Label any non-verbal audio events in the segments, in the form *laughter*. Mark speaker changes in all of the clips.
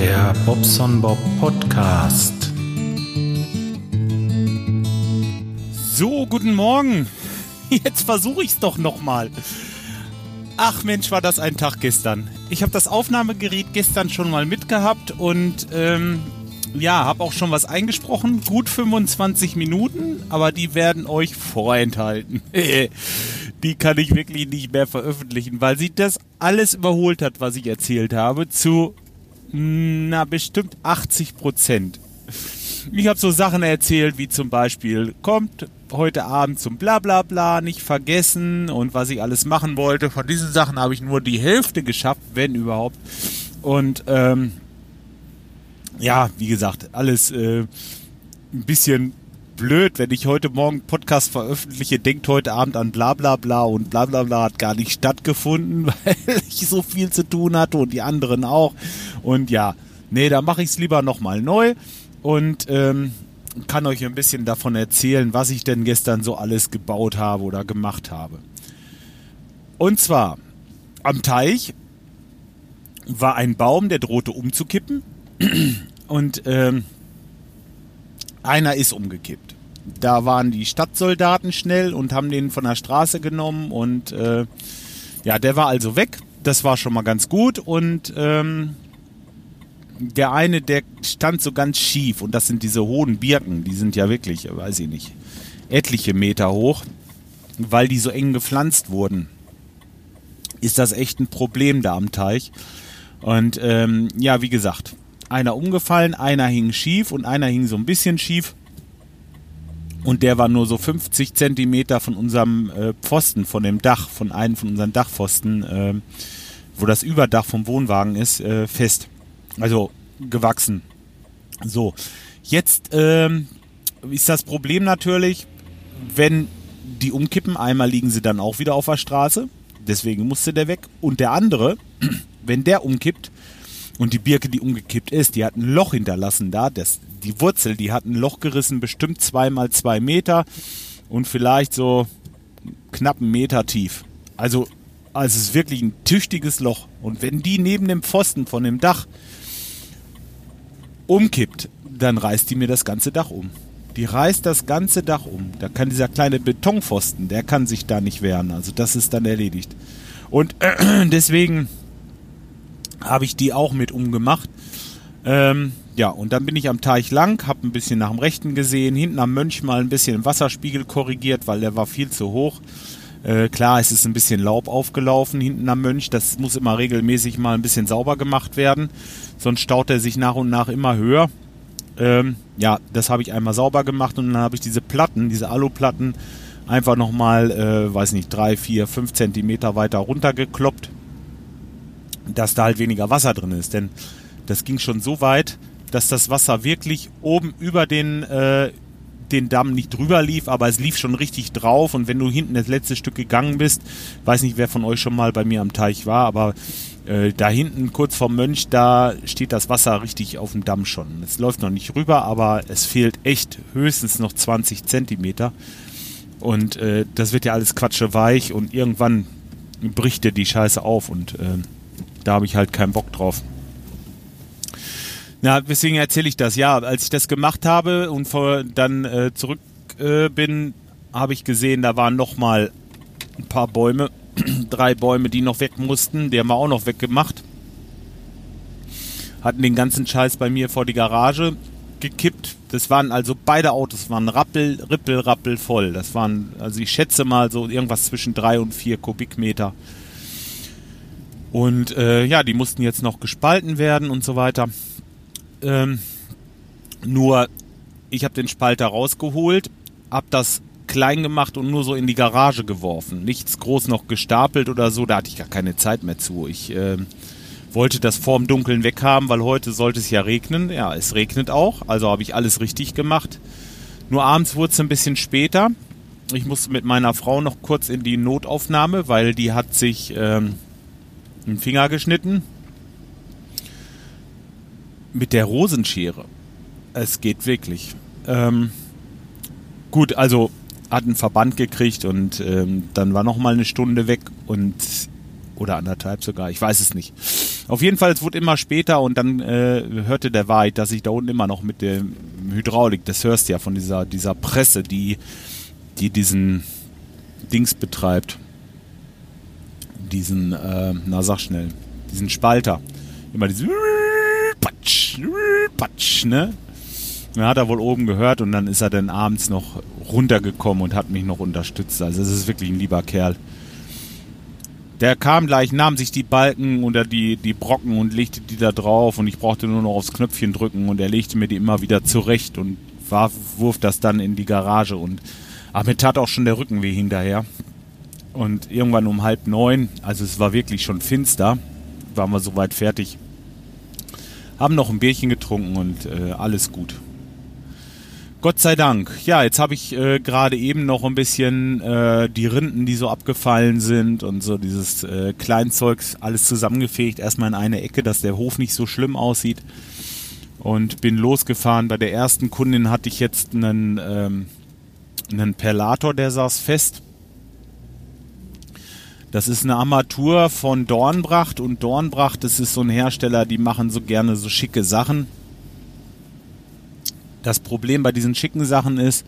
Speaker 1: Der Bobson Bob Podcast.
Speaker 2: So, guten Morgen. *laughs* Jetzt versuche ich es doch nochmal. Ach Mensch, war das ein Tag gestern. Ich habe das Aufnahmegerät gestern schon mal mitgehabt und ähm, ja, habe auch schon was eingesprochen. Gut 25 Minuten, aber die werden euch vorenthalten. *laughs* die kann ich wirklich nicht mehr veröffentlichen, weil sie das alles überholt hat, was ich erzählt habe, zu na bestimmt 80 Prozent. Ich habe so Sachen erzählt, wie zum Beispiel, kommt heute Abend zum Blablabla, bla bla, nicht vergessen und was ich alles machen wollte. Von diesen Sachen habe ich nur die Hälfte geschafft, wenn überhaupt. Und ähm, ja, wie gesagt, alles äh, ein bisschen blöd, wenn ich heute Morgen Podcast veröffentliche, denkt heute Abend an bla bla bla und bla bla bla hat gar nicht stattgefunden, *laughs* weil ich so viel zu tun hatte und die anderen auch. Und ja, nee, da mache ich es lieber nochmal neu und ähm, kann euch ein bisschen davon erzählen, was ich denn gestern so alles gebaut habe oder gemacht habe. Und zwar am Teich war ein Baum, der drohte umzukippen *clears throat* und ähm, einer ist umgekippt. Da waren die Stadtsoldaten schnell und haben den von der Straße genommen und äh, ja, der war also weg. Das war schon mal ganz gut und ähm, der eine, der stand so ganz schief und das sind diese hohen Birken, die sind ja wirklich, weiß ich nicht, etliche Meter hoch, weil die so eng gepflanzt wurden. Ist das echt ein Problem da am Teich? Und ähm, ja, wie gesagt, einer umgefallen, einer hing schief und einer hing so ein bisschen schief. Und der war nur so 50 Zentimeter von unserem äh, Pfosten, von dem Dach, von einem von unseren Dachpfosten, äh, wo das Überdach vom Wohnwagen ist, äh, fest. Also gewachsen. So, jetzt ähm, ist das Problem natürlich, wenn die umkippen, einmal liegen sie dann auch wieder auf der Straße, deswegen musste der weg. Und der andere, *clears throat* wenn der umkippt, und die Birke, die umgekippt ist, die hat ein Loch hinterlassen da. Das, die Wurzel, die hat ein Loch gerissen, bestimmt zwei mal zwei Meter und vielleicht so knapp einen Meter tief. Also, also es ist wirklich ein tüchtiges Loch. Und wenn die neben dem Pfosten von dem Dach umkippt, dann reißt die mir das ganze Dach um. Die reißt das ganze Dach um. Da kann dieser kleine Betonpfosten, der kann sich da nicht wehren. Also das ist dann erledigt. Und *clears throat* deswegen habe ich die auch mit umgemacht. Ähm, ja, und dann bin ich am Teich lang, habe ein bisschen nach dem Rechten gesehen, hinten am Mönch mal ein bisschen den Wasserspiegel korrigiert, weil der war viel zu hoch. Äh, klar, es ist ein bisschen Laub aufgelaufen hinten am Mönch. Das muss immer regelmäßig mal ein bisschen sauber gemacht werden. Sonst staut er sich nach und nach immer höher. Ähm, ja, das habe ich einmal sauber gemacht und dann habe ich diese Platten, diese Aluplatten, einfach nochmal, äh, weiß nicht, drei, vier, fünf Zentimeter weiter runtergekloppt dass da halt weniger Wasser drin ist. Denn das ging schon so weit, dass das Wasser wirklich oben über den, äh, den Damm nicht drüber lief, aber es lief schon richtig drauf. Und wenn du hinten das letzte Stück gegangen bist, weiß nicht, wer von euch schon mal bei mir am Teich war, aber äh, da hinten kurz vorm Mönch, da steht das Wasser richtig auf dem Damm schon. Es läuft noch nicht rüber, aber es fehlt echt höchstens noch 20 Zentimeter. Und äh, das wird ja alles quatsche weich und irgendwann bricht dir die Scheiße auf und äh, da habe ich halt keinen Bock drauf. Na, deswegen erzähle ich das. Ja, als ich das gemacht habe und vor, dann äh, zurück äh, bin, habe ich gesehen, da waren noch mal ein paar Bäume, *clears throat* drei Bäume, die noch weg mussten. Die haben wir auch noch weggemacht. Hatten den ganzen Scheiß bei mir vor die Garage gekippt. Das waren also beide Autos waren rappel, rippel, rappel voll. Das waren, also ich schätze mal so irgendwas zwischen drei und vier Kubikmeter. Und äh, ja, die mussten jetzt noch gespalten werden und so weiter. Ähm, nur, ich habe den Spalter rausgeholt, habe das klein gemacht und nur so in die Garage geworfen. Nichts groß noch gestapelt oder so, da hatte ich gar keine Zeit mehr zu. Ich äh, wollte das vorm Dunkeln weghaben, weil heute sollte es ja regnen. Ja, es regnet auch, also habe ich alles richtig gemacht. Nur abends wurde es ein bisschen später. Ich musste mit meiner Frau noch kurz in die Notaufnahme, weil die hat sich ähm, einen Finger geschnitten. Mit der Rosenschere. Es geht wirklich. Ähm, gut, also hat einen Verband gekriegt und ähm, dann war noch mal eine Stunde weg und oder anderthalb sogar, ich weiß es nicht. Auf jeden Fall, es wurde immer später und dann äh, hörte der Wahrheit, dass ich da unten immer noch mit dem Hydraulik, das hörst du ja von dieser, dieser Presse, die, die diesen Dings betreibt. Diesen, äh, na sag schnell, diesen Spalter. Immer diesen Patsch, Patsch, ne? Dann hat er wohl oben gehört und dann ist er dann abends noch runtergekommen und hat mich noch unterstützt. Also es ist wirklich ein lieber Kerl. Der kam gleich, nahm sich die Balken oder die, die Brocken und legte die da drauf und ich brauchte nur noch aufs Knöpfchen drücken und er legte mir die immer wieder zurecht und warf, wurf das dann in die Garage und ach, mir tat auch schon der Rücken weh hinterher. Und irgendwann um halb neun, also es war wirklich schon finster, waren wir soweit fertig. Haben noch ein Bierchen getrunken und äh, alles gut. Gott sei Dank. Ja, jetzt habe ich äh, gerade eben noch ein bisschen äh, die Rinden, die so abgefallen sind und so dieses äh, Kleinzeugs alles zusammengefegt, erstmal in eine Ecke, dass der Hof nicht so schlimm aussieht. Und bin losgefahren. Bei der ersten Kundin hatte ich jetzt einen, ähm, einen Perlator, der saß fest. Das ist eine Armatur von Dornbracht und Dornbracht, das ist so ein Hersteller, die machen so gerne so schicke Sachen das Problem bei diesen schicken Sachen ist,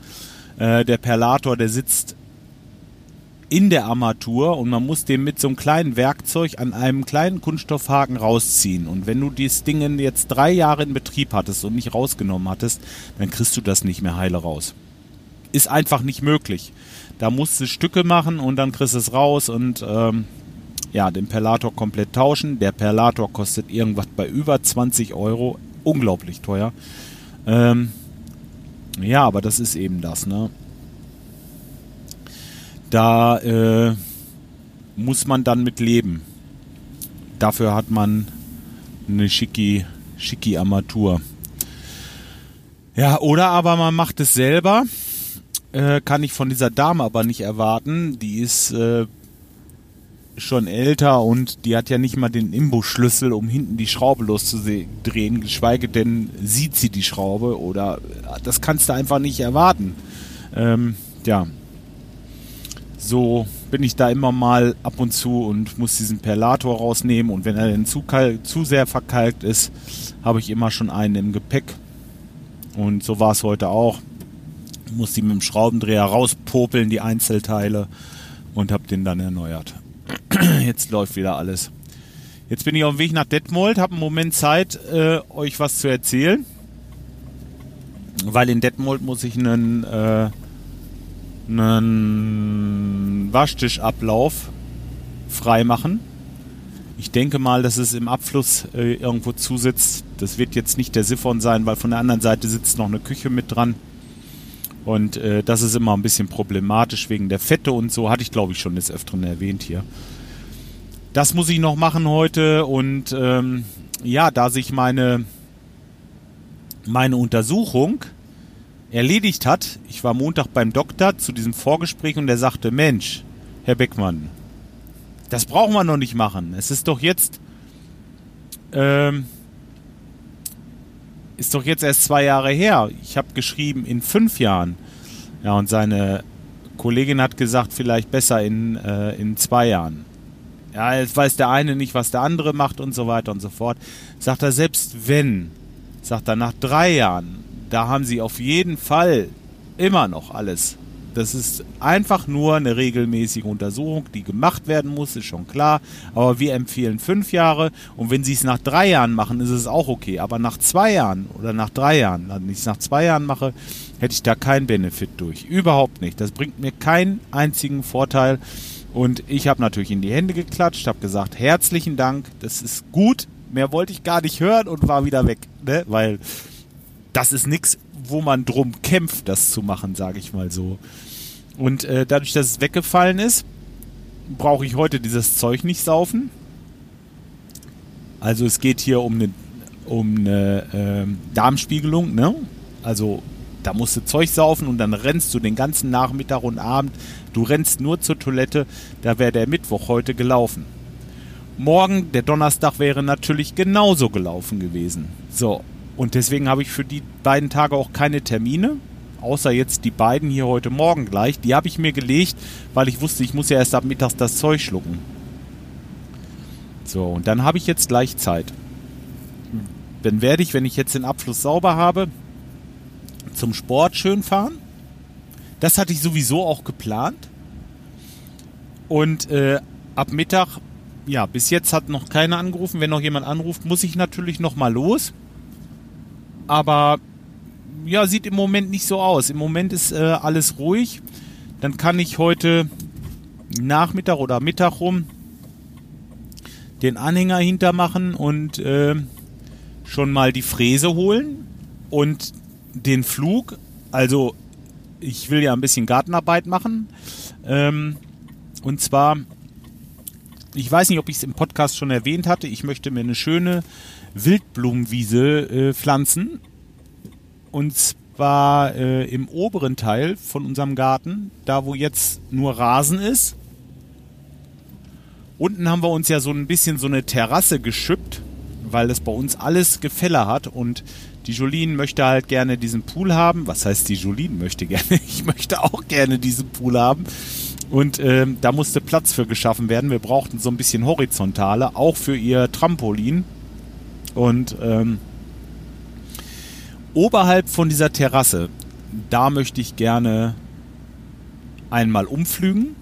Speaker 2: äh, der Perlator, der sitzt in der Armatur und man muss den mit so einem kleinen Werkzeug an einem kleinen Kunststoffhaken rausziehen. Und wenn du dieses Ding jetzt drei Jahre in Betrieb hattest und nicht rausgenommen hattest, dann kriegst du das nicht mehr heile raus. Ist einfach nicht möglich. Da musst du Stücke machen und dann kriegst du es raus und ähm, ja, den Perlator komplett tauschen. Der Perlator kostet irgendwas bei über 20 Euro. Unglaublich teuer. Ähm, ja, aber das ist eben das, ne? Da äh, muss man dann mit leben. Dafür hat man eine schicki, schicki Armatur. Ja, oder aber man macht es selber. Äh, kann ich von dieser Dame aber nicht erwarten. Die ist äh, schon älter und die hat ja nicht mal den Imbusschlüssel, um hinten die Schraube loszudrehen, geschweige denn sieht sie die Schraube oder das kannst du einfach nicht erwarten. Ähm, ja, so bin ich da immer mal ab und zu und muss diesen Perlator rausnehmen und wenn er denn zu, zu sehr verkalkt ist, habe ich immer schon einen im Gepäck und so war es heute auch. Muss die mit dem Schraubendreher rauspopeln, die Einzelteile und habe den dann erneuert. *clears throat* Jetzt läuft wieder alles. Jetzt bin ich auf dem Weg nach Detmold, habe einen Moment Zeit, äh, euch was zu erzählen. Weil in Detmold muss ich einen, äh, einen Waschtischablauf freimachen. Ich denke mal, dass es im Abfluss äh, irgendwo zusitzt. Das wird jetzt nicht der Siphon sein, weil von der anderen Seite sitzt noch eine Küche mit dran. Und äh, das ist immer ein bisschen problematisch wegen der Fette und so, hatte ich glaube ich schon des Öfteren erwähnt hier. Das muss ich noch machen heute und ähm, ja, da sich meine, meine Untersuchung erledigt hat, ich war Montag beim Doktor zu diesem Vorgespräch und der sagte, Mensch, Herr Beckmann, das brauchen wir noch nicht machen. Es ist doch jetzt, ähm, ist doch jetzt erst zwei Jahre her. Ich habe geschrieben in fünf Jahren. Ja, und seine Kollegin hat gesagt, vielleicht besser in, äh, in zwei Jahren. Ja, jetzt weiß der eine nicht, was der andere macht und so weiter und so fort. Sagt er, selbst wenn, sagt er, nach drei Jahren, da haben sie auf jeden Fall immer noch alles das ist einfach nur eine regelmäßige Untersuchung, die gemacht werden muss, ist schon klar. Aber wir empfehlen fünf Jahre und wenn Sie es nach drei Jahren machen, ist es auch okay. Aber nach zwei Jahren oder nach drei Jahren, wenn ich es nach zwei Jahren mache, hätte ich da keinen Benefit durch. Überhaupt nicht. Das bringt mir keinen einzigen Vorteil. Und ich habe natürlich in die Hände geklatscht, habe gesagt, herzlichen Dank, das ist gut. Mehr wollte ich gar nicht hören und war wieder weg. Ne? Weil das ist nichts, wo man drum kämpft, das zu machen, sage ich mal so. Und äh, dadurch, dass es weggefallen ist, brauche ich heute dieses Zeug nicht saufen. Also es geht hier um eine, um eine äh, Darmspiegelung, ne? Also da musst du Zeug saufen und dann rennst du den ganzen Nachmittag und Abend. Du rennst nur zur Toilette, da wäre der Mittwoch heute gelaufen. Morgen, der Donnerstag, wäre natürlich genauso gelaufen gewesen. So, und deswegen habe ich für die beiden Tage auch keine Termine, außer jetzt die beiden hier heute Morgen gleich. Die habe ich mir gelegt, weil ich wusste, ich muss ja erst ab mittags das Zeug schlucken. So, und dann habe ich jetzt gleich Zeit. Dann werde ich, wenn ich jetzt den Abfluss sauber habe, zum Sport schön fahren. Das hatte ich sowieso auch geplant. Und äh, ab Mittag, ja, bis jetzt hat noch keiner angerufen. Wenn noch jemand anruft, muss ich natürlich noch mal los. Aber ja, sieht im Moment nicht so aus. Im Moment ist äh, alles ruhig. Dann kann ich heute Nachmittag oder Mittag rum den Anhänger hintermachen und äh, schon mal die Fräse holen und den Flug. Also ich will ja ein bisschen Gartenarbeit machen. Ähm, und zwar, ich weiß nicht, ob ich es im Podcast schon erwähnt hatte, ich möchte mir eine schöne Wildblumenwiese äh, pflanzen. Und zwar äh, im oberen Teil von unserem Garten, da wo jetzt nur Rasen ist. Unten haben wir uns ja so ein bisschen so eine Terrasse geschüppt, weil es bei uns alles Gefälle hat und die Jolien möchte halt gerne diesen Pool haben. Was heißt die Jolien möchte gerne? *laughs* Ich möchte auch gerne diesen Pool haben. Und ähm, da musste Platz für geschaffen werden. Wir brauchten so ein bisschen horizontale, auch für ihr Trampolin. Und ähm, oberhalb von dieser Terrasse, da möchte ich gerne einmal umflügen,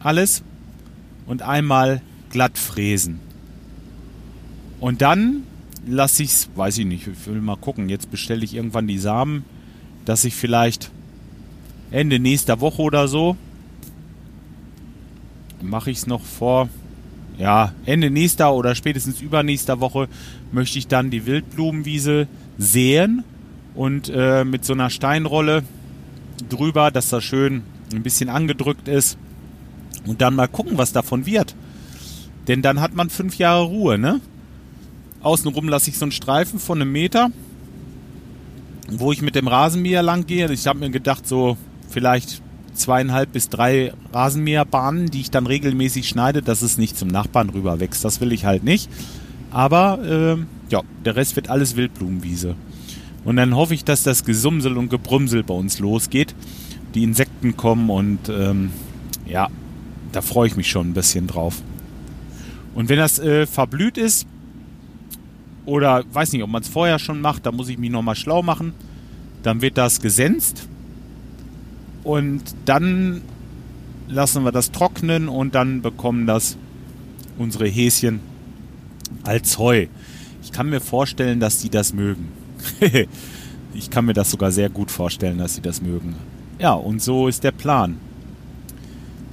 Speaker 2: alles, und einmal glatt fräsen. Und dann lasse ich es, weiß ich nicht, ich will mal gucken. Jetzt bestelle ich irgendwann die Samen, dass ich vielleicht Ende nächster Woche oder so mache ich es noch vor, ja, Ende nächster oder spätestens übernächster Woche möchte ich dann die Wildblumenwiese säen und äh, mit so einer Steinrolle drüber, dass das schön ein bisschen angedrückt ist und dann mal gucken, was davon wird. Denn dann hat man fünf Jahre Ruhe, ne? Außenrum lasse ich so einen Streifen von einem Meter, wo ich mit dem Rasenmäher lang gehe. Ich habe mir gedacht, so vielleicht zweieinhalb bis drei Rasenmäherbahnen, die ich dann regelmäßig schneide, dass es nicht zum Nachbarn rüber wächst. Das will ich halt nicht. Aber äh, ja, der Rest wird alles Wildblumenwiese. Und dann hoffe ich, dass das Gesumsel und Gebrumsel bei uns losgeht. Die Insekten kommen und ähm, ja, da freue ich mich schon ein bisschen drauf. Und wenn das äh, verblüht ist, oder weiß nicht, ob man es vorher schon macht, da muss ich mich nochmal schlau machen. Dann wird das gesenzt und dann lassen wir das trocknen und dann bekommen das unsere Häschen als Heu. Ich kann mir vorstellen, dass die das mögen. *laughs* ich kann mir das sogar sehr gut vorstellen, dass sie das mögen. Ja, und so ist der Plan.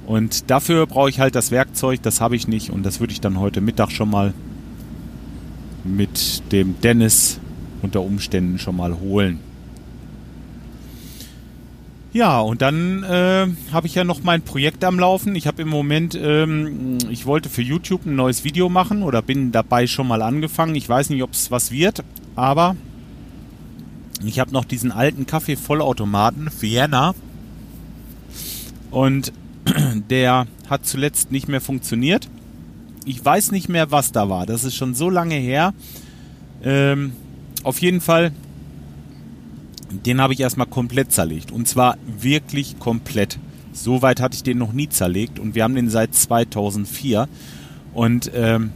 Speaker 2: Und dafür brauche ich halt das Werkzeug, das habe ich nicht und das würde ich dann heute Mittag schon mal mit dem Dennis unter Umständen schon mal holen. Ja, und dann äh, habe ich ja noch mein Projekt am Laufen. Ich habe im Moment, ähm, ich wollte für YouTube ein neues Video machen oder bin dabei schon mal angefangen. Ich weiß nicht, ob es was wird, aber ich habe noch diesen alten Kaffee-Vollautomaten, Vienna. Und *clears throat* der hat zuletzt nicht mehr funktioniert ich weiß nicht mehr, was da war. Das ist schon so lange her. Ähm, auf jeden Fall, den habe ich erstmal komplett zerlegt. Und zwar wirklich komplett. So weit hatte ich den noch nie zerlegt. Und wir haben den seit 2004. Und ähm,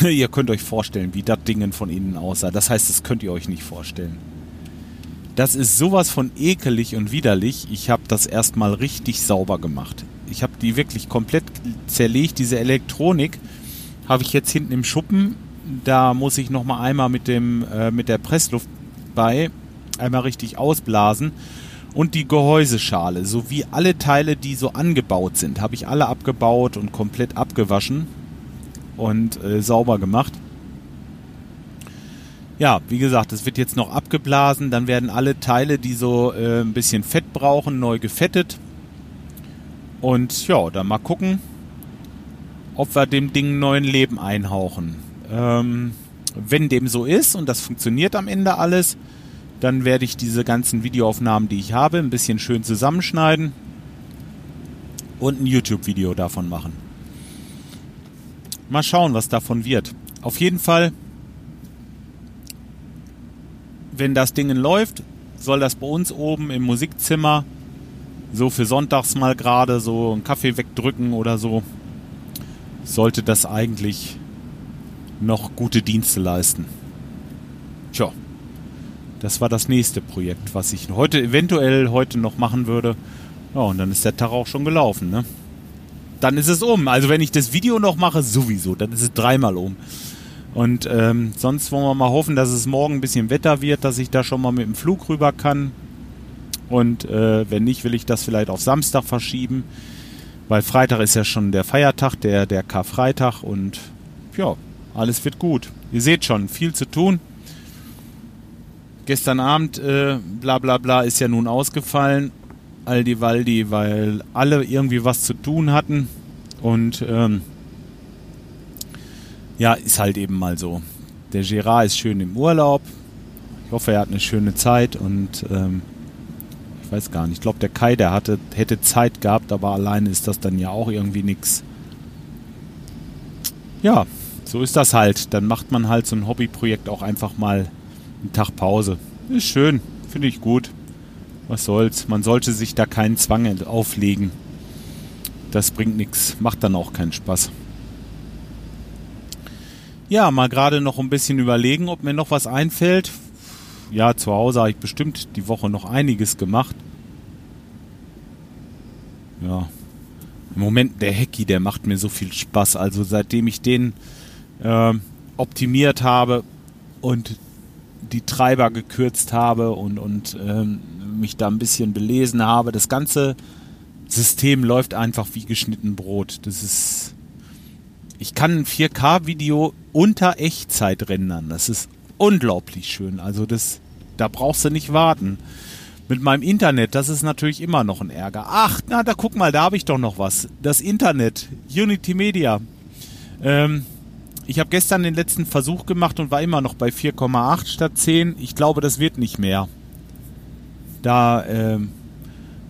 Speaker 2: *laughs* ihr könnt euch vorstellen, wie das Ding von innen aussah. Das heißt, das könnt ihr euch nicht vorstellen. Das ist sowas von ekelig und widerlich. Ich habe das erstmal richtig sauber gemacht. Ich habe die wirklich komplett zerlegt. Diese Elektronik habe ich jetzt hinten im Schuppen. Da muss ich noch mal einmal mit dem äh, mit der Pressluft bei einmal richtig ausblasen und die Gehäuseschale sowie alle Teile, die so angebaut sind, habe ich alle abgebaut und komplett abgewaschen und äh, sauber gemacht. Ja, wie gesagt, es wird jetzt noch abgeblasen, dann werden alle Teile, die so äh, ein bisschen Fett brauchen, neu gefettet und ja, dann mal gucken, ob wir dem Ding neuen Leben einhauchen. Ähm, wenn dem so ist und das funktioniert am Ende alles, dann werde ich diese ganzen Videoaufnahmen, die ich habe, ein bisschen schön zusammenschneiden und ein YouTube-Video davon machen. Mal schauen, was davon wird. Auf jeden Fall, wenn das Ding läuft, soll das bei uns oben im Musikzimmer so für sonntags mal gerade so einen Kaffee wegdrücken oder so. sollte das eigentlich noch gute Dienste leisten. Tja, das war das nächste Projekt, was ich heute eventuell heute noch machen würde. Ja, und dann ist der Tag auch schon gelaufen, ne? Dann ist es um. Also wenn ich das Video noch mache, sowieso, dann ist es dreimal um. Und ähm, sonst wollen wir mal hoffen, dass es morgen ein bisschen Wetter wird, dass ich da schon mal mit dem Flug rüber kann. Und äh, wenn nicht, will ich das vielleicht auf Samstag verschieben. Weil Freitag ist ja schon der Feiertag, der, der Karfreitag. Und ja, alles wird gut. Ihr seht schon, viel zu tun. Gestern Abend, äh, bla bla bla, ist ja nun ausgefallen. Aldi Waldi, weil alle irgendwie was zu tun hatten. Und ähm, ja, ist halt eben mal so. Der Gerard ist schön im Urlaub. Ich hoffe, er hat eine schöne Zeit und ähm, ich weiß gar nicht. Ich glaube, der Kai, der hatte, hätte Zeit gehabt, aber alleine ist das dann ja auch irgendwie nichts. Ja, so ist das halt. Dann macht man halt so ein Hobbyprojekt auch einfach mal einen Tag Pause. Ist schön, finde ich gut. Was soll's? Man sollte sich da keinen Zwang auflegen. Das bringt nichts, macht dann auch keinen Spaß. Ja, mal gerade noch ein bisschen überlegen, ob mir noch was einfällt. Ja, zu Hause habe ich bestimmt die Woche noch einiges gemacht. Ja. Im Moment der Hacky, der macht mir so viel Spaß. Also seitdem ich den äh, optimiert habe und die Treiber gekürzt habe und, und ähm, mich da ein bisschen belesen habe, das ganze System läuft einfach wie geschnitten Brot. Das ist. Ich kann ein 4K-Video unter Echtzeit rendern. Das ist unglaublich schön. Also das, da brauchst du nicht warten. Mit meinem Internet, das ist natürlich immer noch ein Ärger. Ach, na, da guck mal, da habe ich doch noch was. Das Internet, Unity Media. Ähm, ich habe gestern den letzten Versuch gemacht und war immer noch bei 4,8 statt 10. Ich glaube, das wird nicht mehr. Da äh,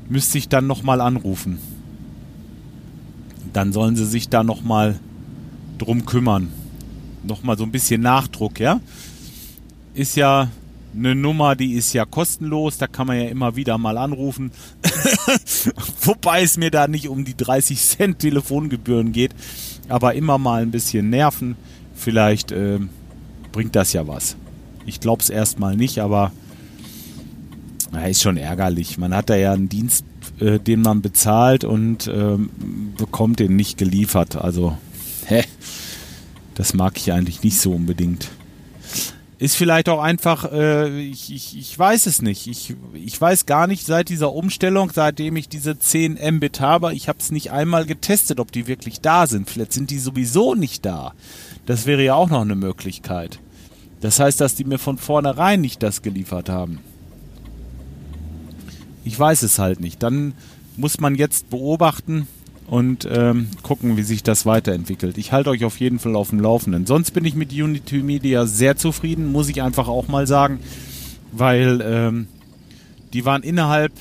Speaker 2: müsste ich dann nochmal anrufen. Dann sollen sie sich da nochmal drum kümmern. Nochmal so ein bisschen Nachdruck, ja? Ist ja eine Nummer, die ist ja kostenlos, da kann man ja immer wieder mal anrufen. *laughs* Wobei es mir da nicht um die 30 Cent Telefongebühren geht, aber immer mal ein bisschen nerven. Vielleicht äh, bringt das ja was. Ich glaube es erstmal nicht, aber na, ist schon ärgerlich. Man hat da ja einen Dienst, äh, den man bezahlt und äh, bekommt den nicht geliefert. Also, *laughs* hä? Das mag ich eigentlich nicht so unbedingt. Ist vielleicht auch einfach, äh, ich, ich, ich weiß es nicht. Ich, ich weiß gar nicht seit dieser Umstellung, seitdem ich diese 10 Mbit habe, ich habe es nicht einmal getestet, ob die wirklich da sind. Vielleicht sind die sowieso nicht da. Das wäre ja auch noch eine Möglichkeit. Das heißt, dass die mir von vornherein nicht das geliefert haben. Ich weiß es halt nicht. Dann muss man jetzt beobachten, und ähm, gucken, wie sich das weiterentwickelt. Ich halte euch auf jeden Fall auf dem Laufenden. Sonst bin ich mit Unity Media sehr zufrieden, muss ich einfach auch mal sagen, weil ähm, die waren innerhalb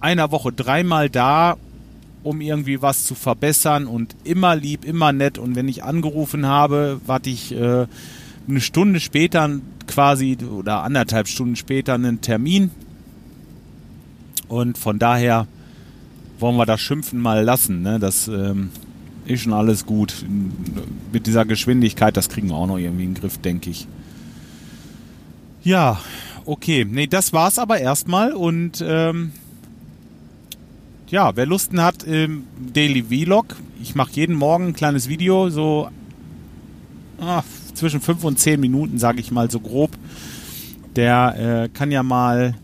Speaker 2: einer Woche dreimal da, um irgendwie was zu verbessern und immer lieb, immer nett. Und wenn ich angerufen habe, warte ich äh, eine Stunde später quasi oder anderthalb Stunden später einen Termin. Und von daher wollen wir das Schimpfen mal lassen. Ne? Das ähm, ist schon alles gut. Mit dieser Geschwindigkeit, das kriegen wir auch noch irgendwie in den Griff, denke ich. Ja, okay. Nee, das war's aber erstmal. Und ähm, ja, wer Lusten hat, ähm, Daily Vlog. Ich mache jeden Morgen ein kleines Video, so ah, zwischen 5 und 10 Minuten, sage ich mal so grob. Der äh, kann ja mal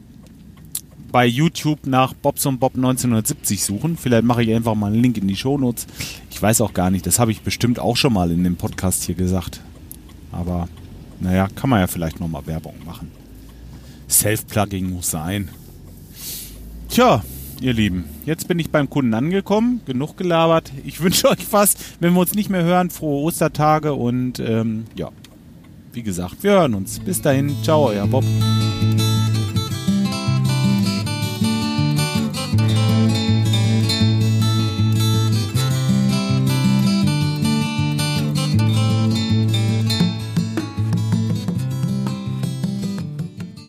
Speaker 2: bei YouTube nach Bobson Bob 1970 suchen. Vielleicht mache ich einfach mal einen Link in die Shownotes. Ich weiß auch gar nicht, das habe ich bestimmt auch schon mal in dem Podcast hier gesagt. Aber naja, kann man ja vielleicht nochmal Werbung machen. Self-Plugging muss sein. Tja, ihr Lieben, jetzt bin ich beim Kunden angekommen, genug gelabert. Ich *laughs* wünsche euch fast, wenn wir uns nicht mehr hören, frohe Ostertage und ähm, ja, wie gesagt, wir hören uns. Bis dahin, ciao, euer Bob.